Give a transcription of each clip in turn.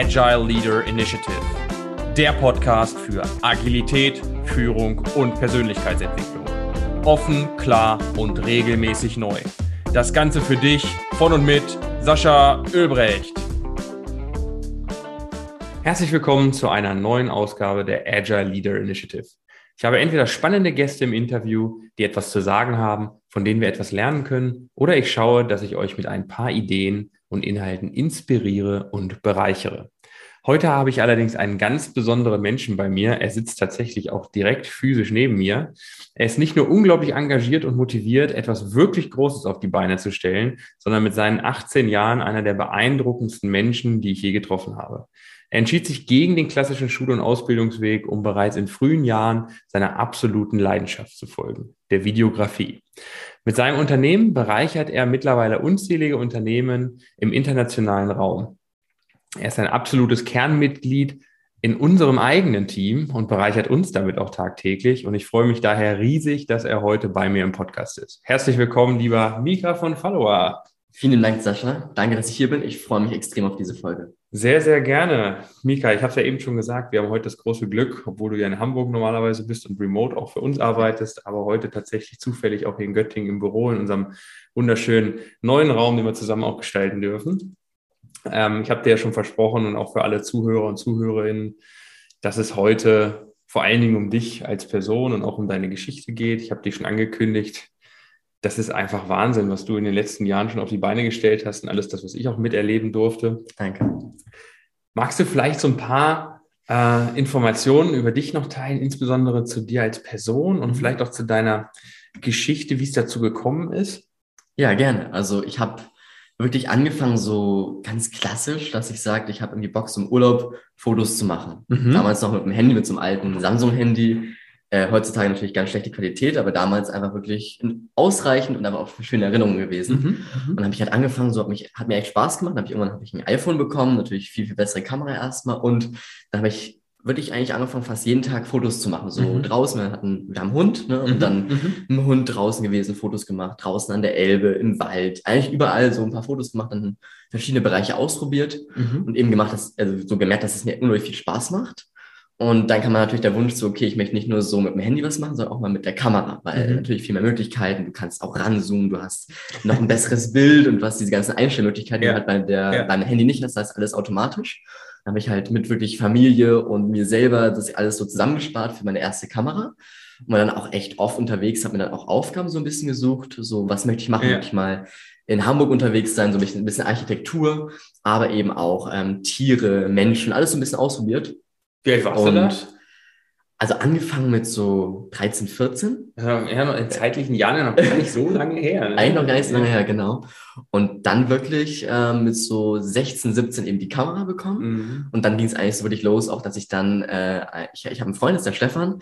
Agile Leader Initiative, der Podcast für Agilität, Führung und Persönlichkeitsentwicklung. Offen, klar und regelmäßig neu. Das Ganze für dich von und mit Sascha Ölbrecht. Herzlich willkommen zu einer neuen Ausgabe der Agile Leader Initiative. Ich habe entweder spannende Gäste im Interview, die etwas zu sagen haben, von denen wir etwas lernen können, oder ich schaue, dass ich euch mit ein paar Ideen und Inhalten inspiriere und bereichere. Heute habe ich allerdings einen ganz besonderen Menschen bei mir. Er sitzt tatsächlich auch direkt physisch neben mir. Er ist nicht nur unglaublich engagiert und motiviert, etwas wirklich Großes auf die Beine zu stellen, sondern mit seinen 18 Jahren einer der beeindruckendsten Menschen, die ich je getroffen habe. Er entschied sich gegen den klassischen Schul- und Ausbildungsweg, um bereits in frühen Jahren seiner absoluten Leidenschaft zu folgen, der Videografie. Mit seinem Unternehmen bereichert er mittlerweile unzählige Unternehmen im internationalen Raum. Er ist ein absolutes Kernmitglied in unserem eigenen Team und bereichert uns damit auch tagtäglich. Und ich freue mich daher riesig, dass er heute bei mir im Podcast ist. Herzlich willkommen, lieber Mika von Follower. Vielen Dank, Sascha. Danke, dass ich hier bin. Ich freue mich extrem auf diese Folge. Sehr, sehr gerne. Mika, ich habe es ja eben schon gesagt, wir haben heute das große Glück, obwohl du ja in Hamburg normalerweise bist und remote auch für uns arbeitest, aber heute tatsächlich zufällig auch hier in Göttingen im Büro in unserem wunderschönen neuen Raum, den wir zusammen auch gestalten dürfen. Ähm, ich habe dir ja schon versprochen und auch für alle Zuhörer und Zuhörerinnen, dass es heute vor allen Dingen um dich als Person und auch um deine Geschichte geht. Ich habe dich schon angekündigt, das ist einfach Wahnsinn, was du in den letzten Jahren schon auf die Beine gestellt hast und alles das, was ich auch miterleben durfte. Danke. Magst du vielleicht so ein paar äh, Informationen über dich noch teilen, insbesondere zu dir als Person und mhm. vielleicht auch zu deiner Geschichte, wie es dazu gekommen ist? Ja, gerne. Also ich habe wirklich angefangen so ganz klassisch, dass ich sagte, ich habe irgendwie Bock, zum Urlaub Fotos zu machen. Mhm. Damals noch mit dem Handy, mit so einem alten Samsung-Handy äh, heutzutage natürlich ganz schlechte Qualität, aber damals einfach wirklich ausreichend und aber auch für schöne Erinnerungen gewesen. Mhm, mhm. und dann habe ich halt angefangen, so hat mich hat mir echt Spaß gemacht. Dann habe ich irgendwann habe ich ein iPhone bekommen, natürlich viel viel bessere Kamera erstmal und dann habe ich wirklich eigentlich angefangen, fast jeden Tag Fotos zu machen. So mhm. draußen, wir hatten, wir haben einen Hund, ne? Und mhm. dann mhm. im Hund draußen gewesen, Fotos gemacht, draußen an der Elbe, im Wald, eigentlich überall so ein paar Fotos gemacht, dann verschiedene Bereiche ausprobiert mhm. und eben gemacht, dass, also so gemerkt, dass es mir unglaublich viel Spaß macht. Und dann kann man natürlich der Wunsch so, okay, ich möchte nicht nur so mit dem Handy was machen, sondern auch mal mit der Kamera, weil mhm. natürlich viel mehr Möglichkeiten. Du kannst auch ranzoomen, du hast noch ein besseres Bild und hast diese ganzen Einstellmöglichkeiten, ja. halt bei der, ja. beim Handy nicht hast, das heißt alles automatisch. Dann habe ich halt mit wirklich Familie und mir selber das alles so zusammengespart für meine erste Kamera. Und war dann auch echt oft unterwegs, habe mir dann auch Aufgaben so ein bisschen gesucht, so was möchte ich machen, ja. möchte ich mal in Hamburg unterwegs sein, so ein bisschen, ein bisschen Architektur, aber eben auch ähm, Tiere, Menschen, alles so ein bisschen ausprobiert. Wie alt warst und, du da? Also angefangen mit so 13, 14. Ja, ja noch in zeitlichen Jahren noch gar nicht so lange her. Ne? Eigentlich noch gar nicht so lange her, genau. Und dann wirklich äh, mit so 16, 17 eben die Kamera bekommen. Mhm. Und dann ging es eigentlich so wirklich los, auch dass ich dann, äh, ich, ich habe einen Freund, das ist der Stefan.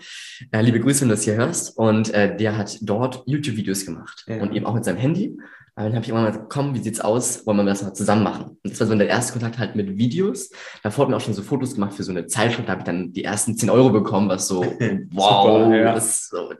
Äh, liebe Grüße, wenn du das hier hörst. Und äh, der hat dort YouTube-Videos gemacht. Ja. Und eben auch mit seinem Handy. Dann habe ich immer mal gesagt, komm, wie sieht's aus? Wollen wir das mal zusammen machen? Und das war so der erste Kontakt halt mit Videos. Davor hat mir auch schon so Fotos gemacht für so eine Zeitschrift. Da habe ich dann die ersten 10 Euro bekommen, was so, wow, Super, ja. so,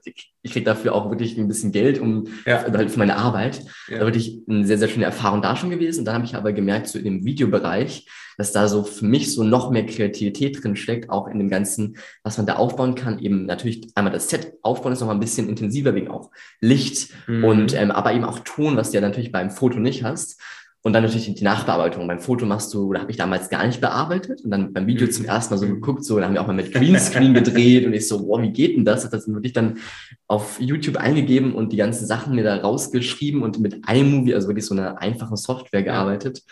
ich kriege dafür auch wirklich ein bisschen Geld um ja. halt für meine Arbeit. Ja. Da wirklich eine sehr, sehr schöne Erfahrung da schon gewesen. Und dann habe ich aber gemerkt, so in dem Videobereich, dass da so für mich so noch mehr Kreativität drin steckt, auch in dem Ganzen, was man da aufbauen kann. Eben natürlich einmal das Set aufbauen ist noch mal ein bisschen intensiver wegen auch Licht mhm. und ähm, aber eben auch Ton, was du ja natürlich beim Foto nicht hast. Und dann natürlich die Nachbearbeitung. Beim Foto machst du, oder habe ich damals gar nicht bearbeitet und dann beim Video mhm. zum ersten Mal so geguckt, so, da haben wir auch mal mit Greenscreen gedreht und ich so, wow, wie geht denn das? Hat das wirklich dann auf YouTube eingegeben und die ganzen Sachen mir da rausgeschrieben und mit iMovie, also wirklich so einer einfachen Software gearbeitet,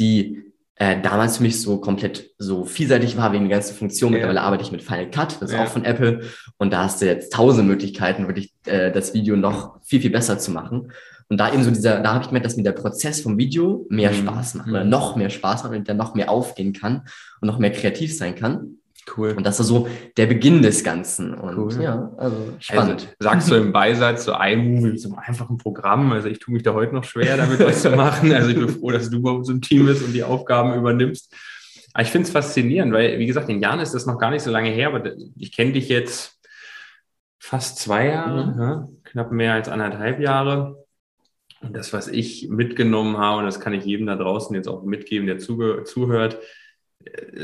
die äh, damals für mich so komplett so vielseitig war wegen der ganzen Funktion. Ja. Mittlerweile arbeite ich mit Final Cut, das ist ja. auch von Apple. Und da hast du jetzt tausend Möglichkeiten, wirklich äh, das Video noch viel, viel besser zu machen. Und da eben so dieser, da habe ich gemerkt, dass mir der Prozess vom Video mehr mhm. Spaß macht oder mhm. noch mehr Spaß macht und der noch mehr aufgehen kann und noch mehr kreativ sein kann. Cool. Und das ist so der Beginn des Ganzen. Und cool. ja, also spannend. Also, sagst du im Beisatz so iMovie, so einfach ein Programm. Also ich tue mich da heute noch schwer, damit was zu machen. Also ich bin froh, dass du bei uns im Team bist und die Aufgaben übernimmst. Aber ich finde es faszinierend, weil, wie gesagt, in Jahren ist das noch gar nicht so lange her, aber ich kenne dich jetzt fast zwei Jahre, mhm. ja, knapp mehr als anderthalb Jahre. Und das, was ich mitgenommen habe, und das kann ich jedem da draußen jetzt auch mitgeben, der zuhört,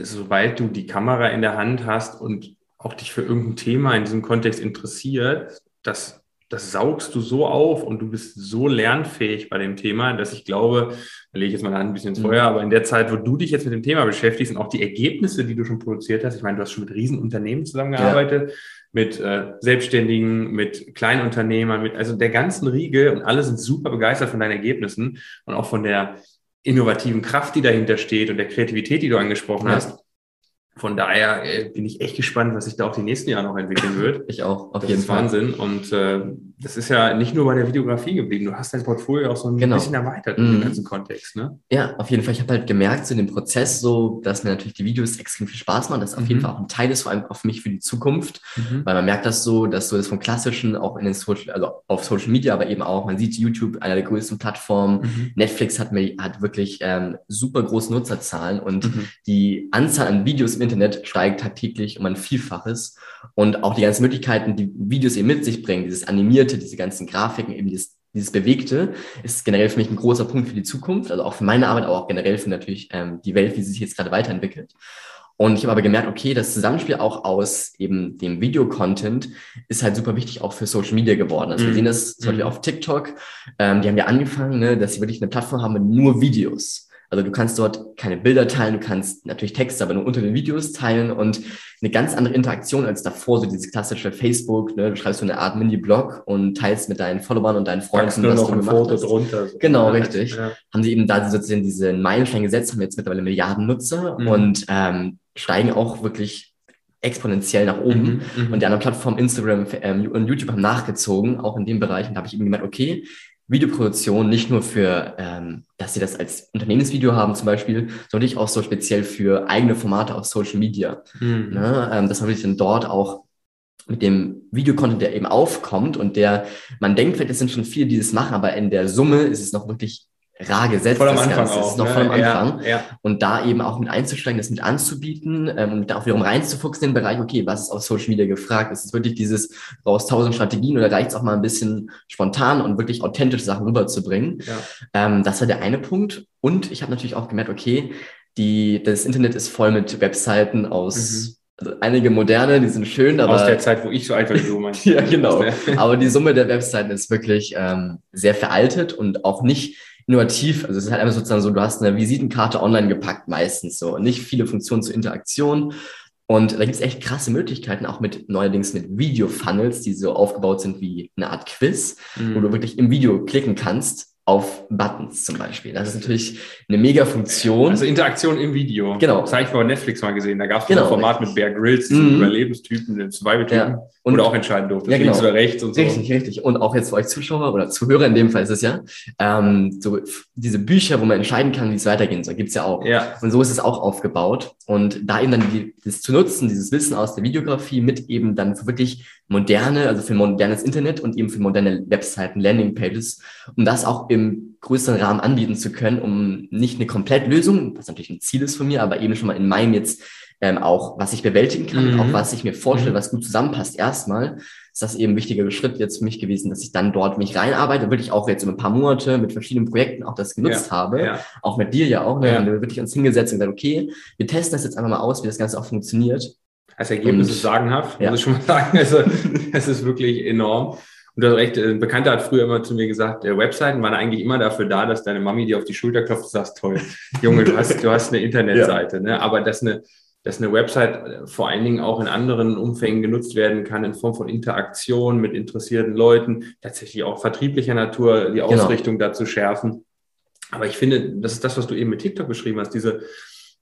sobald du die Kamera in der Hand hast und auch dich für irgendein Thema in diesem Kontext interessiert, das das saugst du so auf und du bist so lernfähig bei dem Thema, dass ich glaube, da lege ich jetzt mal ein bisschen ins mhm. Feuer, aber in der Zeit, wo du dich jetzt mit dem Thema beschäftigst und auch die Ergebnisse, die du schon produziert hast, ich meine, du hast schon mit Riesenunternehmen zusammengearbeitet, ja. mit äh, Selbstständigen, mit Kleinunternehmern, mit also der ganzen Riege und alle sind super begeistert von deinen Ergebnissen und auch von der innovativen Kraft, die dahinter steht und der Kreativität, die du angesprochen ja. hast. Von daher äh, bin ich echt gespannt, was sich da auch die nächsten Jahre noch entwickeln wird. Ich auch, auf das jeden ist Fall. Wahnsinn. Und äh, das ist ja nicht nur bei der Videografie geblieben. Du hast dein Portfolio auch so ein genau. bisschen erweitert in mm. dem mhm. ganzen Kontext, ne? Ja, auf jeden Fall. Ich habe halt gemerkt, so in dem Prozess, so, dass mir natürlich die Videos extrem viel Spaß machen, dass auf mhm. jeden Fall auch ein Teil ist, vor allem für mich für die Zukunft. Mhm. Weil man merkt das so, dass so das vom Klassischen auch in den Social, also auf Social Media, aber eben auch, man sieht YouTube, einer der größten Plattformen. Mhm. Netflix hat mir, hat wirklich ähm, super große Nutzerzahlen und mhm. die Anzahl an Videos im Internet steigt tagtäglich um ein Vielfaches. Und auch die ganzen Möglichkeiten, die Videos eben mit sich bringen, dieses Animierte, diese ganzen Grafiken, eben dieses, dieses Bewegte, ist generell für mich ein großer Punkt für die Zukunft, also auch für meine Arbeit, aber auch generell für natürlich ähm, die Welt, wie sie sich jetzt gerade weiterentwickelt. Und ich habe aber gemerkt, okay, das Zusammenspiel auch aus eben dem Videocontent ist halt super wichtig auch für Social Media geworden. Also wir mhm. sehen das zum Beispiel mm. auf TikTok. Ähm, die haben ja angefangen, ne, dass sie wirklich eine Plattform haben mit nur Videos. Also du kannst dort keine Bilder teilen, du kannst natürlich Texte, aber nur unter den Videos teilen und eine ganz andere Interaktion als davor, so dieses klassische Facebook, ne? du schreibst so eine Art Mini-Blog und teilst mit deinen Followern und deinen Freunden, was noch du ein Foto hast. drunter. Genau, ja, richtig. Ja. Haben sie eben da sozusagen diese Meilenstein gesetzt, haben jetzt mittlerweile Milliarden Nutzer mhm. und ähm, steigen auch wirklich exponentiell nach oben. Mhm, mhm. und die anderen Plattformen, Instagram ähm, und YouTube haben nachgezogen, auch in dem Bereich. Und da habe ich eben gemerkt, okay, Videoproduktion nicht nur für, ähm, dass sie das als Unternehmensvideo haben zum Beispiel, sondern auch so speziell für eigene Formate auf Social Media. Mhm. Ne? Ähm, dass man wirklich dann dort auch mit dem Videocontent, der eben aufkommt und der, man denkt, vielleicht sind schon viele, die das machen, aber in der Summe ist es noch wirklich rar gesetzt. Voll am Anfang Ganze. auch. Das ist noch ne? voll am Anfang. Ja, ja. Und da eben auch mit einzusteigen, das mit anzubieten ähm, und da auch wiederum reinzufuchsen in den Bereich, okay, was ist auf Social Media gefragt? Ist es wirklich dieses, brauchst tausend Strategien oder reicht es auch mal ein bisschen spontan und wirklich authentische Sachen rüberzubringen? Ja. Ähm, das war der eine Punkt. Und ich habe natürlich auch gemerkt, okay, die, das Internet ist voll mit Webseiten aus mhm. Also einige moderne, die sind schön, aber. Aus der Zeit, wo ich so alt war wie du meinst. ja, genau. aber die Summe der Webseiten ist wirklich ähm, sehr veraltet und auch nicht innovativ. Also es ist halt einfach sozusagen so, du hast eine Visitenkarte online gepackt meistens so und nicht viele Funktionen zur Interaktion. Und da gibt es echt krasse Möglichkeiten, auch mit neuerdings mit Video-Funnels, die so aufgebaut sind wie eine Art Quiz, mhm. wo du wirklich im Video klicken kannst auf Buttons zum Beispiel. Das ist natürlich eine mega Funktion. Also Interaktion im Video. Genau. Das habe ich bei Netflix mal gesehen. Da gab es genau, ein Format richtig. mit Bear Grylls, mhm. Überlebenstypen, den Survival-Typen, ja. und auch entscheiden durfte, ja, genau. links oder rechts und so. Richtig, richtig. Und auch jetzt für euch Zuschauer oder Zuhörer in dem Fall ist es ja, ähm, so diese Bücher, wo man entscheiden kann, wie es weitergehen soll, gibt's ja auch. Ja. Und so ist es auch aufgebaut. Und da eben dann die, das zu nutzen, dieses Wissen aus der Videografie mit eben dann für wirklich moderne, also für modernes Internet und eben für moderne Webseiten, Landingpages, um das auch im größeren Rahmen anbieten zu können, um nicht eine Komplettlösung, was natürlich ein Ziel ist von mir, aber eben schon mal in meinem jetzt ähm, auch, was ich bewältigen kann, mhm. auch was ich mir vorstelle, mhm. was gut zusammenpasst. Erstmal ist das eben ein wichtiger Schritt jetzt für mich gewesen, dass ich dann dort mich reinarbeite, wirklich auch jetzt über ein paar Monate mit verschiedenen Projekten auch das genutzt ja. habe, ja. auch mit dir ja auch, ne? Ja. wir wirklich uns hingesetzt und gesagt, okay, wir testen das jetzt einfach mal aus, wie das Ganze auch funktioniert. Als Ergebnis und, ist sagenhaft, muss ich schon mal sagen. Also, es ist wirklich enorm. Und du hast recht, ein Bekannter hat früher immer zu mir gesagt, äh, Webseiten waren eigentlich immer dafür da, dass deine Mami dir auf die Schulter klopft und sagst, toll, Junge, du hast, du hast eine Internetseite. ja. ne? Aber dass eine, dass eine Website äh, vor allen Dingen auch in anderen Umfängen genutzt werden kann, in Form von Interaktion mit interessierten Leuten, tatsächlich auch vertrieblicher Natur, die genau. Ausrichtung genau. dazu schärfen. Aber ich finde, das ist das, was du eben mit TikTok beschrieben hast, diese,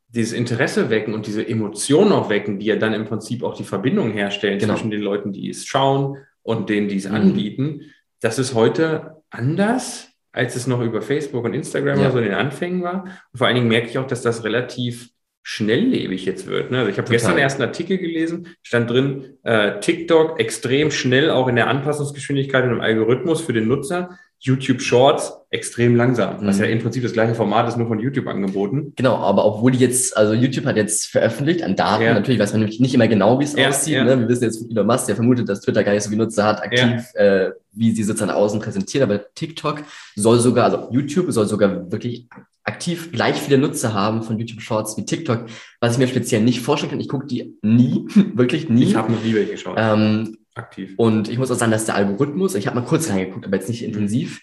dieses Interesse wecken und diese Emotionen auch wecken, die ja dann im Prinzip auch die Verbindung herstellen genau. zwischen den Leuten, die es schauen und denen, die es mhm. anbieten. Das ist heute anders, als es noch über Facebook und Instagram ja. oder so in den Anfängen war. Und vor allen Dingen merke ich auch, dass das relativ schnelllebig jetzt wird. Ne? Also ich habe gestern erst einen Artikel gelesen, stand drin, äh, TikTok extrem schnell auch in der Anpassungsgeschwindigkeit und im Algorithmus für den Nutzer. YouTube Shorts extrem langsam, was mhm. ja im Prinzip das gleiche Format ist, nur von YouTube angeboten. Genau, aber obwohl die jetzt, also YouTube hat jetzt veröffentlicht an Daten, ja. natürlich weiß man nämlich nicht immer genau, wie es ja, aussieht. Ja. Ne? Wir wissen jetzt, Elon Musk, der vermutet, dass Twitter gar nicht so viele Nutzer hat, aktiv, äh, wie sie sozusagen außen präsentiert, aber TikTok soll sogar, also YouTube soll sogar wirklich aktiv gleich viele Nutzer haben von YouTube Shorts wie TikTok, was ich mir speziell nicht vorstellen kann. Ich gucke die nie, wirklich nie. Ich habe noch nie welche geschaut. Ähm, aktiv. Und ich muss auch sagen, dass der Algorithmus, ich habe mal kurz reingeguckt, aber jetzt nicht intensiv,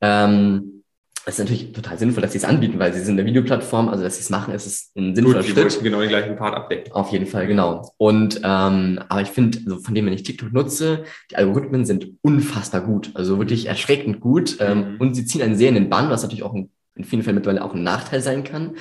ähm, es ist natürlich total sinnvoll, dass sie es anbieten, weil sie sind eine Videoplattform, also dass sie es machen, ist es ein sinnvoller Gut, Schritt. genau den gleichen Part abdecken. Auf jeden Fall, genau. Und ähm, aber ich finde, also von dem, wenn ich TikTok nutze, die Algorithmen sind unfassbar gut, also wirklich erschreckend gut. Ähm, mhm. und sie ziehen einen sehr in den Bann, was natürlich auch ein in vielen Fällen mittlerweile auch ein Nachteil sein kann mhm.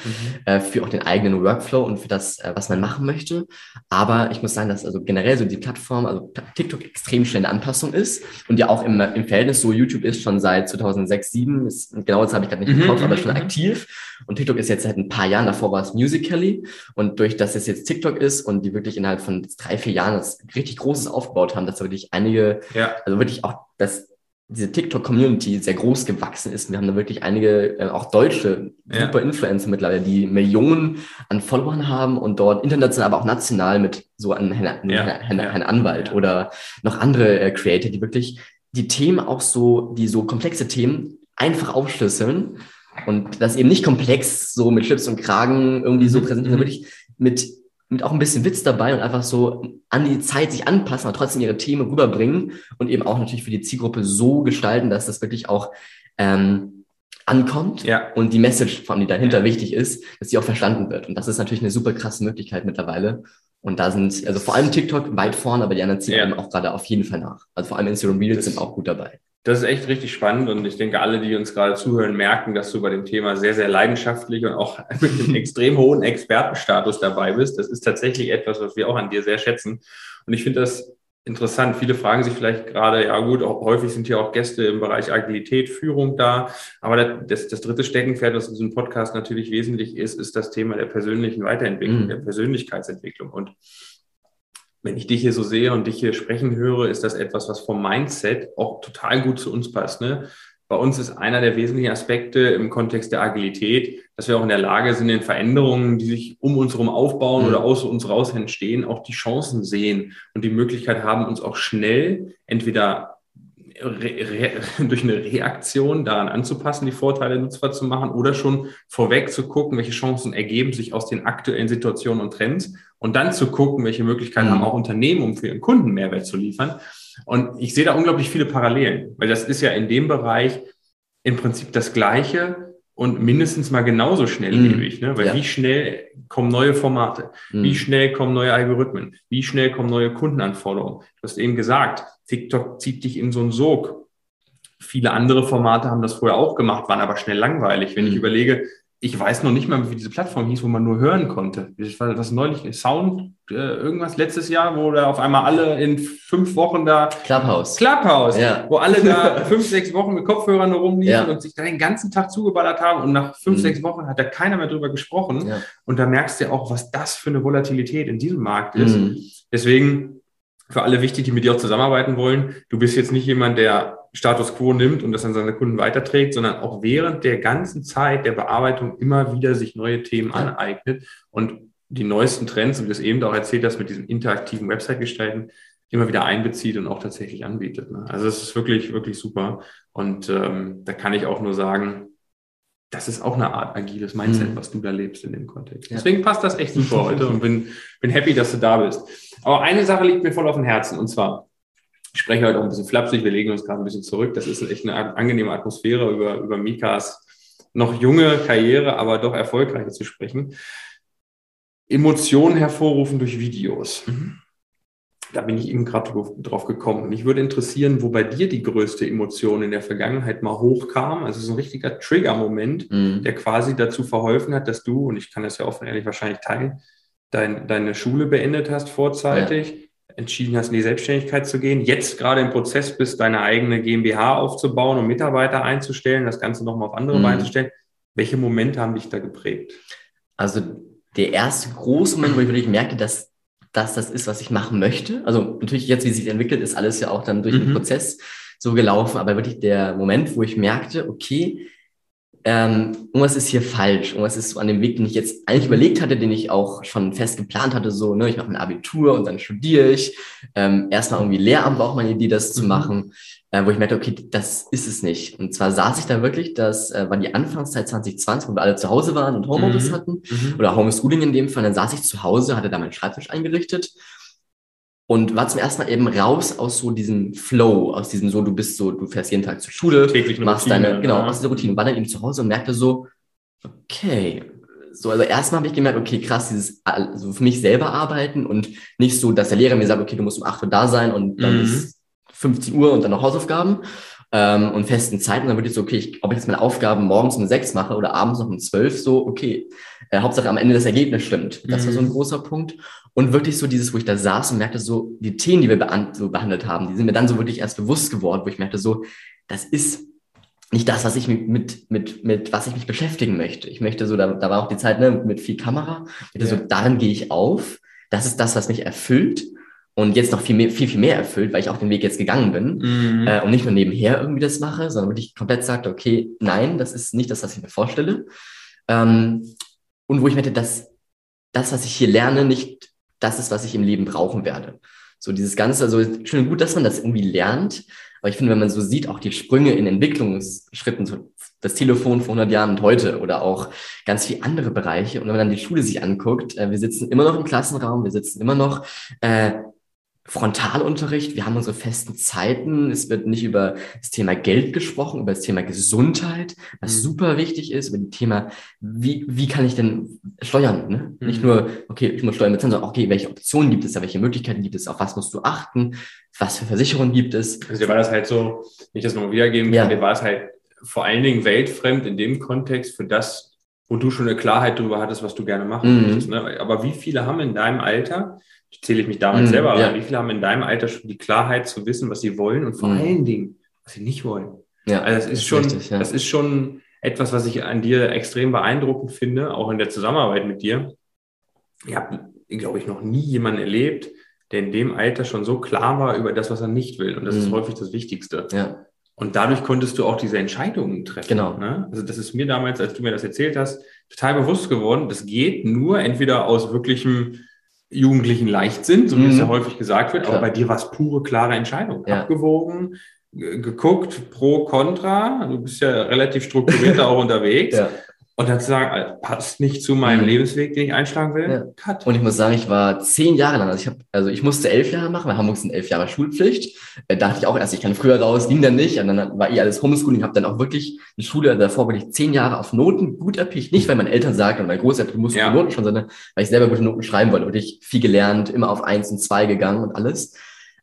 äh, für auch den eigenen Workflow und für das, äh, was man machen möchte. Aber ich muss sagen, dass also generell so die Plattform, also TikTok extrem schnell eine Anpassung ist und ja auch im, im Verhältnis so YouTube ist schon seit 2006, 2007, ist, genau das habe ich gerade nicht mhm. aber schon mhm. aktiv. Und TikTok ist jetzt seit ein paar Jahren, davor war es Musical.ly und durch dass es jetzt TikTok ist und die wirklich innerhalb von drei, vier Jahren das richtig Großes aufgebaut haben, dass da wirklich einige, ja. also wirklich auch das diese TikTok-Community sehr groß gewachsen ist. Wir haben da wirklich einige, äh, auch deutsche, ja. super Influencer mittlerweile, die Millionen an Followern haben und dort international, aber auch national mit so einem Herrn, ja. Herrn, Herrn Anwalt ja. oder noch andere äh, Creator, die wirklich die Themen auch so, die so komplexe Themen einfach aufschlüsseln und das eben nicht komplex so mit Schlips und Kragen irgendwie so mhm. präsentieren, sondern mhm. wirklich mit mit auch ein bisschen Witz dabei und einfach so an die Zeit sich anpassen, aber trotzdem ihre Themen rüberbringen und eben auch natürlich für die Zielgruppe so gestalten, dass das wirklich auch ähm, ankommt ja. und die Message, von die dahinter ja. wichtig ist, dass die auch verstanden wird. Und das ist natürlich eine super krasse Möglichkeit mittlerweile. Und da sind, also vor allem TikTok weit vorne, aber die anderen ziehen ja. eben auch gerade auf jeden Fall nach. Also vor allem Instagram Reels sind auch gut dabei. Das ist echt richtig spannend und ich denke, alle, die uns gerade zuhören, merken, dass du bei dem Thema sehr, sehr leidenschaftlich und auch mit einem extrem hohen Expertenstatus dabei bist. Das ist tatsächlich etwas, was wir auch an dir sehr schätzen. Und ich finde das interessant. Viele fragen sich vielleicht gerade, ja gut, auch häufig sind hier auch Gäste im Bereich Agilität, Führung da. Aber das, das dritte Steckenpferd, was in diesem Podcast natürlich wesentlich ist, ist das Thema der persönlichen Weiterentwicklung, mhm. der Persönlichkeitsentwicklung. Und wenn ich dich hier so sehe und dich hier sprechen höre, ist das etwas, was vom Mindset auch total gut zu uns passt. Ne? Bei uns ist einer der wesentlichen Aspekte im Kontext der Agilität, dass wir auch in der Lage sind, in Veränderungen, die sich um uns herum aufbauen mhm. oder aus uns raus entstehen, auch die Chancen sehen und die Möglichkeit haben, uns auch schnell entweder durch eine Reaktion daran anzupassen, die Vorteile nutzbar zu machen oder schon vorweg zu gucken, welche Chancen ergeben sich aus den aktuellen Situationen und Trends und dann zu gucken, welche Möglichkeiten mhm. haben auch Unternehmen, um für ihren Kunden Mehrwert zu liefern. Und ich sehe da unglaublich viele Parallelen, weil das ist ja in dem Bereich im Prinzip das Gleiche und mindestens mal genauso schnelllebig. Mhm. Ne? Weil ja. wie schnell kommen neue Formate? Mhm. Wie schnell kommen neue Algorithmen? Wie schnell kommen neue Kundenanforderungen? Du hast eben gesagt, TikTok zieht dich in so einen Sog. Viele andere Formate haben das vorher auch gemacht, waren aber schnell langweilig. Wenn mhm. ich überlege, ich weiß noch nicht mal, wie diese Plattform hieß, wo man nur hören konnte. Das war das neulich Sound, äh, irgendwas letztes Jahr, wo da auf einmal alle in fünf Wochen da. Clubhouse. Clubhouse, ja. wo alle da fünf, sechs Wochen mit Kopfhörern rumliefen ja. und sich da den ganzen Tag zugeballert haben und nach fünf, mhm. sechs Wochen hat da keiner mehr drüber gesprochen. Ja. Und da merkst du auch, was das für eine Volatilität in diesem Markt ist. Mhm. Deswegen für alle wichtig, die mit dir auch zusammenarbeiten wollen. Du bist jetzt nicht jemand, der Status quo nimmt und das an seine Kunden weiterträgt, sondern auch während der ganzen Zeit der Bearbeitung immer wieder sich neue Themen aneignet und die neuesten Trends, wie du es eben auch erzählt hast, mit diesem interaktiven Website-Gestalten, immer wieder einbezieht und auch tatsächlich anbietet. Ne? Also es ist wirklich, wirklich super. Und ähm, da kann ich auch nur sagen, das ist auch eine Art agiles Mindset, mhm. was du da lebst in dem Kontext. Deswegen passt das echt super heute und bin, bin happy, dass du da bist. Aber eine Sache liegt mir voll auf dem Herzen und zwar, ich spreche heute auch ein bisschen flapsig, wir legen uns gerade ein bisschen zurück. Das ist echt eine angenehme Atmosphäre, über, über Mikas noch junge Karriere, aber doch erfolgreiche zu sprechen. Emotionen hervorrufen durch Videos. Mhm. Da bin ich eben gerade drauf gekommen. Und ich würde interessieren, wo bei dir die größte Emotion in der Vergangenheit mal hochkam. Also so ein richtiger Trigger-Moment, mhm. der quasi dazu verholfen hat, dass du, und ich kann das ja offen ehrlich wahrscheinlich teilen, dein, deine Schule beendet hast vorzeitig, ja entschieden hast, in die Selbstständigkeit zu gehen, jetzt gerade im Prozess bist, deine eigene GmbH aufzubauen und Mitarbeiter einzustellen, das Ganze nochmal auf andere mhm. Beine zu stellen. Welche Momente haben dich da geprägt? Also der erste große Moment, wo ich wirklich merkte, dass, dass das ist, was ich machen möchte. Also natürlich jetzt, wie sich entwickelt, ist alles ja auch dann durch mhm. den Prozess so gelaufen, aber wirklich der Moment, wo ich merkte, okay, ähm, irgendwas ist hier falsch, irgendwas ist so an dem Weg, den ich jetzt eigentlich überlegt hatte, den ich auch schon fest geplant hatte, so, ne, ich mache mein Abitur und dann studiere ich. Ähm, erstmal irgendwie Lehramt war auch meine Idee, das zu mhm. machen. Äh, wo ich merkte, okay, das ist es nicht. Und zwar saß ich da wirklich, das äh, war die Anfangszeit 2020, wo wir alle zu Hause waren und Homeoffice mhm. hatten mhm. oder Homeschooling in dem Fall. Dann saß ich zu Hause, hatte da meinen Schreibtisch eingerichtet und war zum ersten Mal eben raus aus so diesem Flow, aus diesem so, du bist so, du fährst jeden Tag zur Schule, Täglich machst Routine, deine, genau, ja. aus dieser Routine, war dann eben zu Hause und merkte so, okay, so, also erstmal habe ich gemerkt, okay, krass, dieses, also für mich selber arbeiten und nicht so, dass der Lehrer mir sagt, okay, du musst um 8 Uhr da sein und dann mhm. ist 15 Uhr und dann noch Hausaufgaben ähm, und festen Zeiten. Dann würde ich so, okay, ich, ob ich jetzt meine Aufgaben morgens um 6 mache oder abends noch um 12, so, okay. Äh, Hauptsache am Ende das Ergebnis stimmt. Das mhm. war so ein mhm. großer Punkt. Und wirklich so dieses, wo ich da saß und merkte so, die Themen, die wir bean so behandelt haben, die sind mir dann so wirklich erst bewusst geworden, wo ich merkte so, das ist nicht das, was ich mit, mit, mit was ich mich beschäftigen möchte. Ich möchte so, da, da war auch die Zeit ne, mit viel Kamera. Ich ja. so, darin gehe ich auf. Das ist das, was mich erfüllt und jetzt noch viel, mehr, viel, viel mehr erfüllt, weil ich auch den Weg jetzt gegangen bin mhm. äh, und nicht nur nebenher irgendwie das mache, sondern wirklich komplett sagte, okay, nein, das ist nicht das, was ich mir vorstelle. Ähm, und wo ich merke, dass das, was ich hier lerne, nicht das ist, was ich im Leben brauchen werde. So dieses Ganze, also schön gut, dass man das irgendwie lernt, aber ich finde, wenn man so sieht, auch die Sprünge in Entwicklungsschritten, so das Telefon vor 100 Jahren und heute oder auch ganz viele andere Bereiche. Und wenn man dann die Schule sich anguckt, äh, wir sitzen immer noch im Klassenraum, wir sitzen immer noch äh, Frontalunterricht, wir haben unsere festen Zeiten, es wird nicht über das Thema Geld gesprochen, über das Thema Gesundheit, was mhm. super wichtig ist, über das Thema, wie, wie kann ich denn steuern? Ne? Mhm. Nicht nur, okay, ich muss steuern bezahlen, sondern okay, welche Optionen gibt es da, welche Möglichkeiten gibt es, auf was musst du achten, was für Versicherungen gibt es. Also dir war das halt so, nicht das nochmal wiedergeben kann, ja. dir war es halt vor allen Dingen weltfremd in dem Kontext für das, wo du schon eine Klarheit darüber hattest, was du gerne machen mhm. möchtest. Ne? Aber wie viele haben in deinem Alter zähle ich mich damals mm, selber ja. Wie viele haben in deinem Alter schon die Klarheit zu wissen, was sie wollen und vor mm. allen Dingen, was sie nicht wollen? Ja, also das ist, das schon, richtig, ja. das ist schon etwas, was ich an dir extrem beeindruckend finde, auch in der Zusammenarbeit mit dir. Ich habe, glaube ich, noch nie jemanden erlebt, der in dem Alter schon so klar war über das, was er nicht will. Und das mm. ist mhm. häufig das Wichtigste. Ja. Und dadurch konntest du auch diese Entscheidungen treffen. Genau. Ne? Also das ist mir damals, als du mir das erzählt hast, total bewusst geworden. Das geht nur entweder aus wirklichem Jugendlichen leicht sind, so wie mhm. es ja häufig gesagt wird, Klar. aber bei dir war es pure, klare Entscheidung. Ja. Abgewogen, geguckt, pro, contra. Du bist ja relativ strukturiert auch unterwegs. Ja. Und dann zu sagen, passt nicht zu meinem mhm. Lebensweg, den ich einschlagen will. Ja. Cut. Und ich muss sagen, ich war zehn Jahre lang, also ich habe, also ich musste elf Jahre machen, weil Hamburg sind elf Jahre Schulpflicht. Da dachte ich auch erst, ich kann früher raus, ging dann nicht. Und dann war eh alles Homeschooling, habe dann auch wirklich die Schule davor wirklich zehn Jahre auf Noten gut erpicht. Nicht, weil meine Eltern sagten und meine Großeltern, du musst ja. Noten schon, sondern weil ich selber gute Noten schreiben wollte. Wirklich viel gelernt, immer auf eins und zwei gegangen und alles.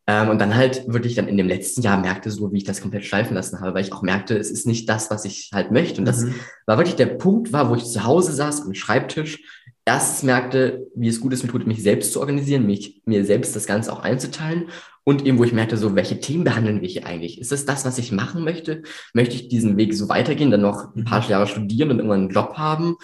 Ähm, und dann halt wirklich dann in dem letzten Jahr merkte so, wie ich das komplett schleifen lassen habe, weil ich auch merkte, es ist nicht das, was ich halt möchte. Und das mhm. war wirklich der Punkt war, wo ich zu Hause saß am Schreibtisch, erst merkte, wie es gut ist, mir tut, mich selbst zu organisieren, mich, mir selbst das Ganze auch einzuteilen und eben, wo ich merkte, so, welche Themen behandeln wir hier eigentlich? Ist es das, was ich machen möchte? Möchte ich diesen Weg so weitergehen, dann noch ein paar mhm. Jahre studieren und irgendwann einen Job haben?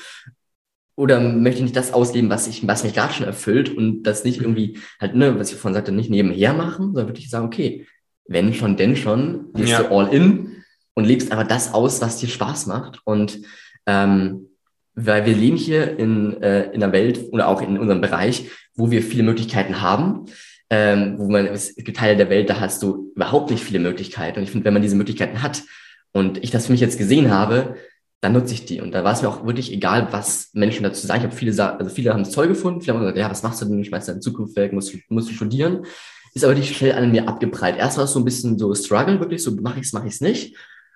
Oder möchte ich nicht das ausleben, was ich, was mich gerade schon erfüllt und das nicht irgendwie halt, ne, was ich vorhin sagte, nicht nebenher machen, sondern wirklich sagen, okay, wenn schon, denn schon, gehst ja. du all in und lebst aber das aus, was dir Spaß macht und ähm, weil wir leben hier in, äh, in einer Welt oder auch in unserem Bereich, wo wir viele Möglichkeiten haben, ähm, wo man, es gibt Teile der Welt, da hast du überhaupt nicht viele Möglichkeiten. Und ich finde, wenn man diese Möglichkeiten hat und ich das für mich jetzt gesehen habe, dann nutze ich die. Und da war es mir auch wirklich egal, was Menschen dazu sagen. Ich habe viele, also viele haben es toll gefunden, viele haben gesagt, ja, was machst du denn? Ich schmeißt deine Zukunft weg, musst, musst du studieren. Ist aber nicht schnell an mir abgeprallt. Erst war es so ein bisschen so Struggle, wirklich so, mache ich es, mache ich es nicht.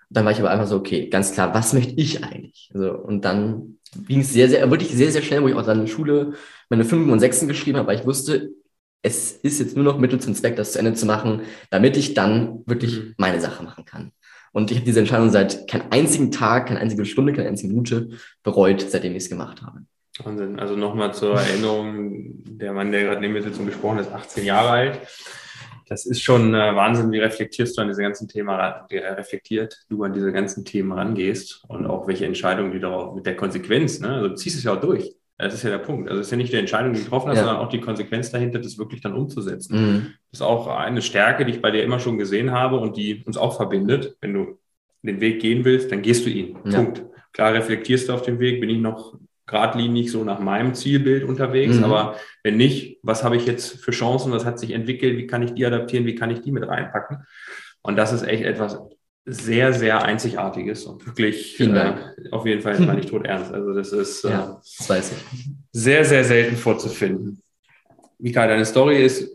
Und dann war ich aber einfach so, okay, ganz klar, was möchte ich eigentlich? Also, und dann ging es sehr, sehr, wirklich sehr, sehr schnell, wo ich auch dann in der Schule meine Fünfen und Sechsen geschrieben habe, weil ich wusste, es ist jetzt nur noch Mittel zum Zweck, das zu Ende zu machen, damit ich dann wirklich mhm. meine Sache machen kann. Und ich habe diese Entscheidung seit keinen einzigen Tag, keine einzige Stunde, keine einzige Minute bereut, seitdem ich es gemacht habe. Wahnsinn. Also nochmal zur Erinnerung, der Mann, der gerade neben mir sitzt und gesprochen ist, 18 Jahre alt. Das ist schon äh, Wahnsinn, wie reflektierst du an diese ganzen Themen, äh, reflektiert du an diese ganzen Themen rangehst und auch welche Entscheidungen, die darauf mit der Konsequenz, ne? also du ziehst es ja auch durch. Das ist ja der Punkt. Also es ist ja nicht die Entscheidung, die du getroffen hast, ja. sondern auch die Konsequenz dahinter, das wirklich dann umzusetzen. Mhm. Das ist auch eine Stärke, die ich bei dir immer schon gesehen habe und die uns auch verbindet. Wenn du den Weg gehen willst, dann gehst du ihn. Ja. Punkt. Klar reflektierst du auf dem Weg, bin ich noch geradlinig so nach meinem Zielbild unterwegs, mhm. aber wenn nicht, was habe ich jetzt für Chancen, was hat sich entwickelt, wie kann ich die adaptieren, wie kann ich die mit reinpacken? Und das ist echt etwas sehr, sehr Einzigartiges und wirklich äh, auf jeden Fall mal nicht tot ernst. Also das ist äh, ja, das sehr, sehr selten vorzufinden. Mika, deine Story ist,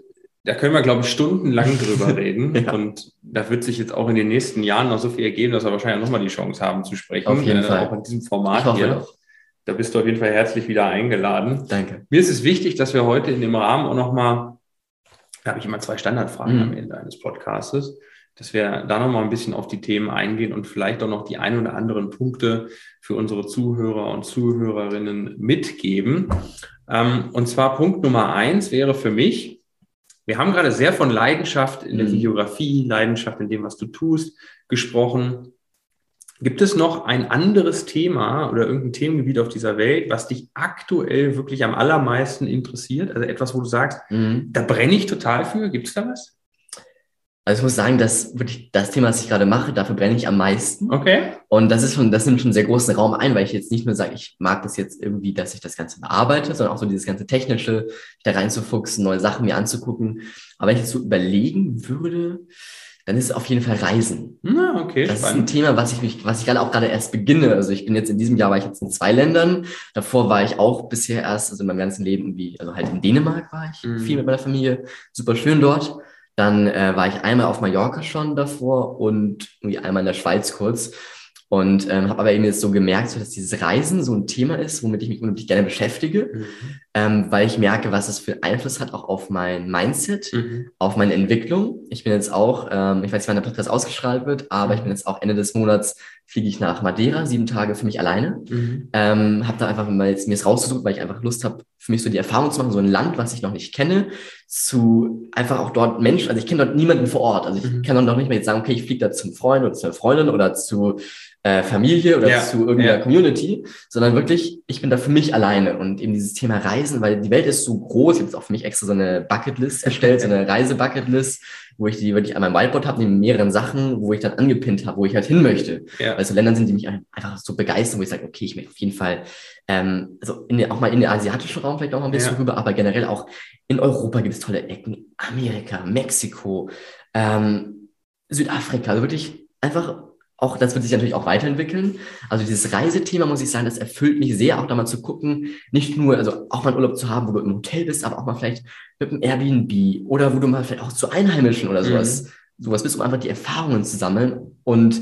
da können wir, glaube ich, stundenlang drüber reden. ja. Und da wird sich jetzt auch in den nächsten Jahren noch so viel ergeben, dass wir wahrscheinlich nochmal die Chance haben zu sprechen. Auf jeden äh, Fall. Auch in diesem Format hier. Doch. Da bist du auf jeden Fall herzlich wieder eingeladen. Danke. Mir ist es wichtig, dass wir heute in dem Rahmen auch nochmal, da habe ich immer zwei Standardfragen mhm. am Ende eines Podcastes, dass wir da nochmal ein bisschen auf die Themen eingehen und vielleicht auch noch die ein oder anderen Punkte für unsere Zuhörer und Zuhörerinnen mitgeben. Ähm, und zwar Punkt Nummer eins wäre für mich, wir haben gerade sehr von Leidenschaft in der mhm. Videografie, Leidenschaft in dem, was du tust, gesprochen. Gibt es noch ein anderes Thema oder irgendein Themengebiet auf dieser Welt, was dich aktuell wirklich am allermeisten interessiert? Also etwas, wo du sagst, mhm. da brenne ich total für. Gibt es da was? Also ich muss sagen, dass wirklich das Thema, was ich gerade mache, dafür brenne ich am meisten. Okay. Und das ist schon, das nimmt schon einen sehr großen Raum ein, weil ich jetzt nicht nur sage, ich mag das jetzt irgendwie, dass ich das Ganze bearbeite, sondern auch so dieses ganze Technische, da reinzufuchsen, neue Sachen mir anzugucken. Aber wenn ich jetzt so überlegen würde, dann ist es auf jeden Fall Reisen. Na, okay. Das spannend. ist ein Thema, was ich mich, was ich gerade auch gerade erst beginne. Also ich bin jetzt in diesem Jahr war ich jetzt in zwei Ländern. Davor war ich auch bisher erst, also in meinem ganzen Leben irgendwie, also halt in Dänemark war ich mhm. viel mit meiner Familie. Super schön dort. Dann äh, war ich einmal auf Mallorca schon davor und irgendwie einmal in der Schweiz kurz. Und ähm, habe aber eben jetzt so gemerkt, so, dass dieses Reisen so ein Thema ist, womit ich mich unheimlich gerne beschäftige, mhm. ähm, weil ich merke, was es für Einfluss hat auch auf mein Mindset, mhm. auf meine Entwicklung. Ich bin jetzt auch, ähm, ich weiß nicht, wann der Podcast ausgestrahlt wird, aber ich bin jetzt auch Ende des Monats fliege ich nach Madeira, sieben Tage für mich alleine. Mhm. Ähm, habe da einfach mal jetzt mir es rausgesucht, weil ich einfach Lust habe, für mich so die Erfahrung zu machen, so ein Land, was ich noch nicht kenne, zu einfach auch dort Menschen, also ich kenne dort niemanden vor Ort. Also ich mhm. kann dort noch nicht mehr jetzt sagen, okay, ich fliege da zum Freund oder zur Freundin oder zu äh, Familie oder ja, zu irgendeiner ja. Community, sondern wirklich, ich bin da für mich alleine und eben dieses Thema Reisen, weil die Welt ist so groß, ich habe jetzt auch für mich extra so eine Bucketlist erstellt, so eine Reisebucketlist, wo ich die wirklich an meinem Whiteboard habe, neben mehreren Sachen, wo ich dann angepinnt habe, wo ich halt hin möchte. Ja. Weil so Ländern sind, die mich einfach so begeistern, wo ich sage, okay, ich möchte auf jeden Fall, ähm, also in auch mal in den asiatischen Raum vielleicht auch mal ein bisschen ja. rüber, aber generell auch in Europa gibt es tolle Ecken, Amerika, Mexiko, ähm, Südafrika, also wirklich einfach auch, das wird sich natürlich auch weiterentwickeln. Also dieses Reisethema, muss ich sagen, das erfüllt mich sehr, auch da mal zu gucken, nicht nur, also auch mal einen Urlaub zu haben, wo du im Hotel bist, aber auch mal vielleicht mit einem Airbnb oder wo du mal vielleicht auch zu Einheimischen oder sowas, mhm. sowas bist, um einfach die Erfahrungen zu sammeln. Und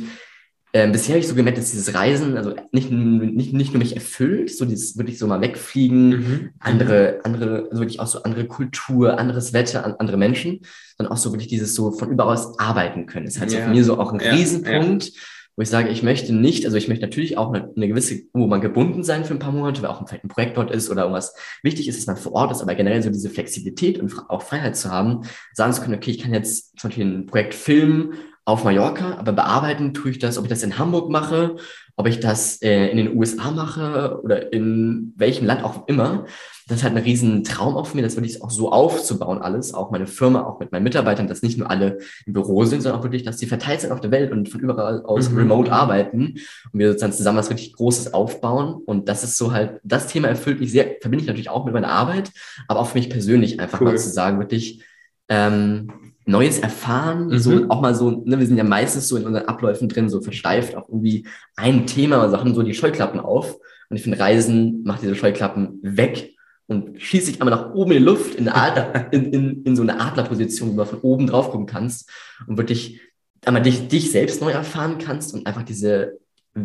ähm, bisher habe ich so gemerkt, dass dieses Reisen, also nicht, nicht, nicht nur mich erfüllt, so dieses wirklich so mal wegfliegen, mhm. andere, andere, also wirklich auch so andere Kultur, anderes Wetter, andere Menschen, sondern auch so wirklich dieses so von überall aus arbeiten können. Das ist halt ja. so für mich so auch ein ja. Riesenpunkt, ja. wo ich sage, ich möchte nicht, also ich möchte natürlich auch eine, eine gewisse, wo man gebunden sein für ein paar Monate, weil auch vielleicht ein Projekt dort ist oder irgendwas wichtig ist, dass man vor Ort ist, aber generell so diese Flexibilität und auch Freiheit zu haben, sagen zu können, okay, ich kann jetzt zum Beispiel ein Projekt filmen auf Mallorca, aber bearbeiten tue ich das, ob ich das in Hamburg mache, ob ich das äh, in den USA mache oder in welchem Land auch immer. Das ist halt ein riesen Traum auch für mir, das wirklich auch so aufzubauen alles, auch meine Firma, auch mit meinen Mitarbeitern, dass nicht nur alle im Büro sind, sondern auch wirklich, dass die verteilt sind auf der Welt und von überall aus mhm. remote arbeiten und wir sozusagen zusammen was richtig Großes aufbauen. Und das ist so halt, das Thema erfüllt mich sehr, verbinde ich natürlich auch mit meiner Arbeit, aber auch für mich persönlich einfach cool. mal zu sagen, wirklich, ähm, Neues erfahren, mhm. so auch mal so, ne, wir sind ja meistens so in unseren Abläufen drin, so versteift auf irgendwie ein Thema, also haben so die Scheuklappen auf. Und ich finde, Reisen macht diese Scheuklappen weg und schießt sich einmal nach oben in die Luft, in, Adler, in, in, in so eine Adlerposition, wo du von oben drauf gucken kannst und wirklich einmal dich, dich selbst neu erfahren kannst und einfach diese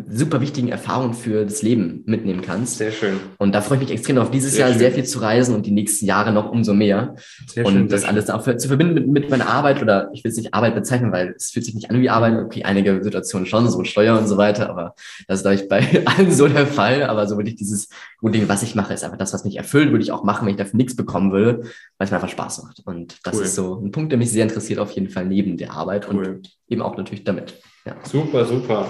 super wichtigen Erfahrungen für das Leben mitnehmen kannst. Sehr schön. Und da freue ich mich extrem auf dieses sehr Jahr schön. sehr viel zu reisen und die nächsten Jahre noch umso mehr. Sehr und schön, das alles auch für, zu verbinden mit, mit meiner Arbeit oder ich will es nicht Arbeit bezeichnen, weil es fühlt sich nicht an wie Arbeit. Okay, einige Situationen schon, so Steuer und so weiter, aber das ist glaube ich bei allen so der Fall. Aber so würde ich dieses Grundding, was ich mache, ist einfach das, was mich erfüllt, würde ich auch machen, wenn ich dafür nichts bekommen würde, weil es mir einfach Spaß macht. Und das cool. ist so ein Punkt, der mich sehr interessiert, auf jeden Fall neben der Arbeit cool. und eben auch natürlich damit. Ja. Super, super.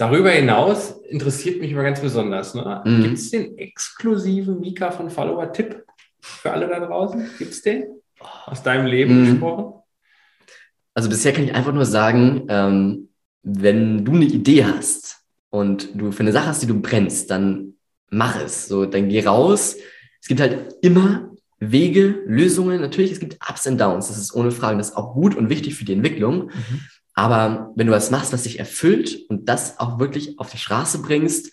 Darüber hinaus interessiert mich immer ganz besonders. Ne? Mhm. Gibt es den exklusiven Mika von Follower-Tipp für alle da draußen? Gibt es den? Aus deinem Leben mhm. gesprochen? Also bisher kann ich einfach nur sagen, ähm, wenn du eine Idee hast und du für eine Sache hast, die du brennst, dann mach es. So, dann geh raus. Es gibt halt immer Wege, Lösungen. Natürlich, es gibt Ups und Downs. Das ist ohne Frage, das ist auch gut und wichtig für die Entwicklung. Mhm. Aber wenn du was machst, was dich erfüllt und das auch wirklich auf die Straße bringst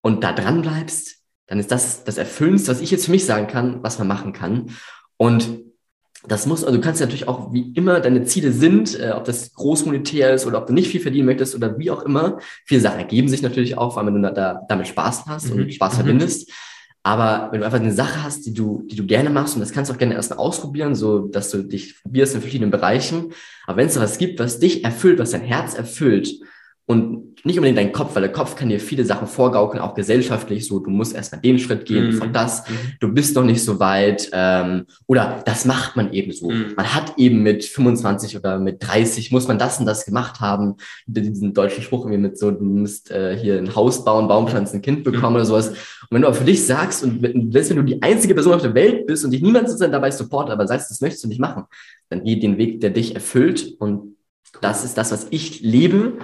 und da dran bleibst, dann ist das das Erfüllendste, was ich jetzt für mich sagen kann, was man machen kann. Und das muss, also du kannst natürlich auch, wie immer deine Ziele sind, äh, ob das großmonetär ist oder ob du nicht viel verdienen möchtest oder wie auch immer. Viele Sachen ergeben sich natürlich auch, weil du da, da damit Spaß hast mhm. und Spaß mhm. verbindest. Aber wenn du einfach eine Sache hast, die du, die du gerne machst, und das kannst du auch gerne erstmal ausprobieren, so dass du dich probierst in verschiedenen Bereichen. Aber wenn es was gibt, was dich erfüllt, was dein Herz erfüllt, und nicht unbedingt dein Kopf, weil der Kopf kann dir viele Sachen vorgaukeln, auch gesellschaftlich, so du musst erstmal den Schritt gehen, mhm. von das, mhm. du bist noch nicht so weit ähm, oder das macht man eben so. Mhm. Man hat eben mit 25 oder mit 30 muss man das und das gemacht haben, diesen deutschen Spruch irgendwie mit so, du musst äh, hier ein Haus bauen, Baum pflanzen, ein Kind bekommen mhm. oder sowas. Und wenn du aber für dich sagst und selbst wenn du die einzige Person auf der Welt bist und dich niemand sozusagen dabei supportet, aber sagst, das möchtest du nicht machen, dann geh den Weg, der dich erfüllt und das ist das, was ich lebe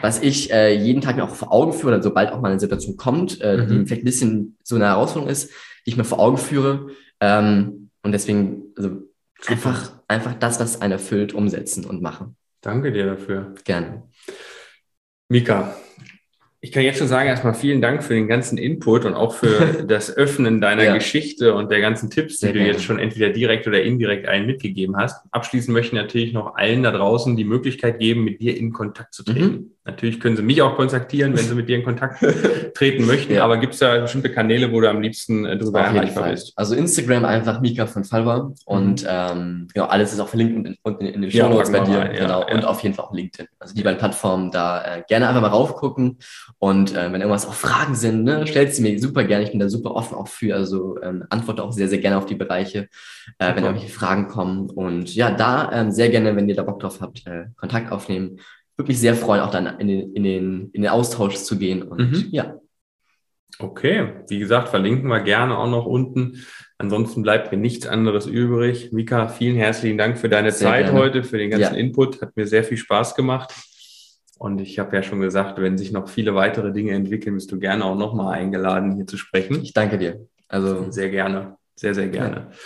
was ich äh, jeden Tag mir auch vor Augen führe, sobald auch mal eine Situation kommt, äh, mhm. die vielleicht ein bisschen so eine Herausforderung ist, die ich mir vor Augen führe. Ähm, und deswegen also einfach, einfach das, was einen erfüllt, umsetzen und machen. Danke dir dafür. Gerne. Mika, ich kann jetzt schon sagen, erstmal vielen Dank für den ganzen Input und auch für das Öffnen deiner ja. Geschichte und der ganzen Tipps, die Sehr du gerne. jetzt schon entweder direkt oder indirekt allen mitgegeben hast. Abschließend möchte ich natürlich noch allen da draußen die Möglichkeit geben, mit dir in Kontakt zu treten. Mhm. Natürlich können sie mich auch kontaktieren, wenn sie mit dir in Kontakt treten möchten, ja. aber gibt es da bestimmte Kanäle, wo du am liebsten äh, drüber erreichbar bist? Also Instagram einfach Mika von Falva und mhm. ähm, genau, alles ist auch verlinkt und in, in, in den Show Notes ja, bei dir. Rein, genau. Und auf jeden Fall auch LinkedIn. Also die beiden Plattformen da äh, gerne einfach mal raufgucken und äh, wenn irgendwas auch Fragen sind, ne, stellt sie mir super gerne. Ich bin da super offen auch für, also ähm, antworte auch sehr, sehr gerne auf die Bereiche, äh, wenn irgendwelche Fragen kommen und ja, da ähm, sehr gerne, wenn ihr da Bock drauf habt, äh, Kontakt aufnehmen würde mich sehr freuen, auch dann in den, in den, in den Austausch zu gehen. Und mhm. ja. Okay, wie gesagt, verlinken wir gerne auch noch unten. Ansonsten bleibt mir nichts anderes übrig. Mika, vielen herzlichen Dank für deine sehr Zeit gerne. heute, für den ganzen ja. Input. Hat mir sehr viel Spaß gemacht. Und ich habe ja schon gesagt, wenn sich noch viele weitere Dinge entwickeln, bist du gerne auch nochmal eingeladen, hier zu sprechen. Ich danke dir. Also sehr gerne, sehr, sehr gerne. Ja.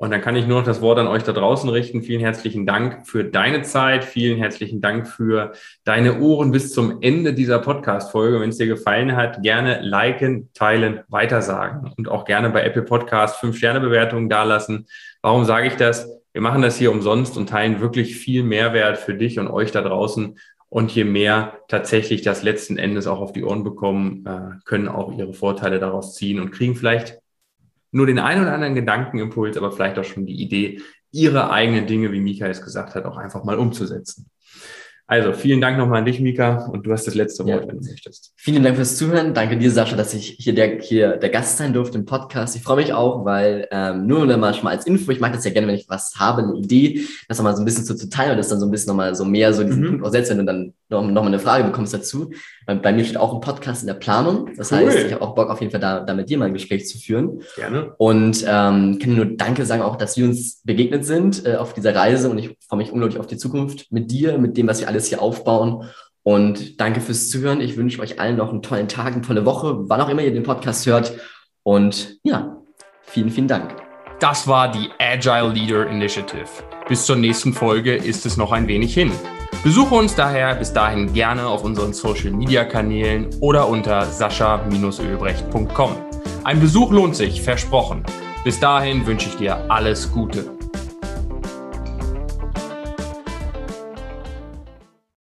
Und dann kann ich nur noch das Wort an euch da draußen richten. Vielen herzlichen Dank für deine Zeit. Vielen herzlichen Dank für deine Ohren bis zum Ende dieser Podcast-Folge. Wenn es dir gefallen hat, gerne liken, teilen, weitersagen und auch gerne bei Apple Podcast fünf Sterne Bewertungen dalassen. Warum sage ich das? Wir machen das hier umsonst und teilen wirklich viel Mehrwert für dich und euch da draußen. Und je mehr tatsächlich das letzten Endes auch auf die Ohren bekommen, äh, können auch ihre Vorteile daraus ziehen und kriegen vielleicht nur den einen oder anderen Gedankenimpuls, aber vielleicht auch schon die Idee, ihre eigenen Dinge, wie Mika es gesagt hat, auch einfach mal umzusetzen. Also vielen Dank nochmal an dich, Mika, und du hast das letzte Wort, ja. wenn du möchtest. Vielen Dank fürs Zuhören. Danke dir, Sascha, dass ich hier der, hier der Gast sein durfte im Podcast. Ich freue mich auch, weil ähm, nur mal schon mal als Info, ich mag das ja gerne, wenn ich was habe, eine Idee, das nochmal so ein bisschen zu, zu teilen und das dann so ein bisschen nochmal so mehr so diesen mhm. Punkt auch selbst, wenn du dann noch, noch mal eine Frage bekommst dazu. Bei mir steht auch ein Podcast in der Planung. Das cool. heißt, ich habe auch Bock auf jeden Fall da, da mit dir mal ein Gespräch zu führen. Gerne. Und ähm, kann nur Danke sagen, auch dass wir uns begegnet sind äh, auf dieser Reise und ich freue mich unglaublich auf die Zukunft mit dir, mit dem, was wir alles hier aufbauen. Und danke fürs Zuhören. Ich wünsche euch allen noch einen tollen Tag, eine tolle Woche, wann auch immer ihr den Podcast hört. Und ja, vielen, vielen Dank. Das war die Agile Leader Initiative. Bis zur nächsten Folge ist es noch ein wenig hin. Besuche uns daher bis dahin gerne auf unseren Social Media Kanälen oder unter sascha-ölbrecht.com. Ein Besuch lohnt sich, versprochen. Bis dahin wünsche ich dir alles Gute.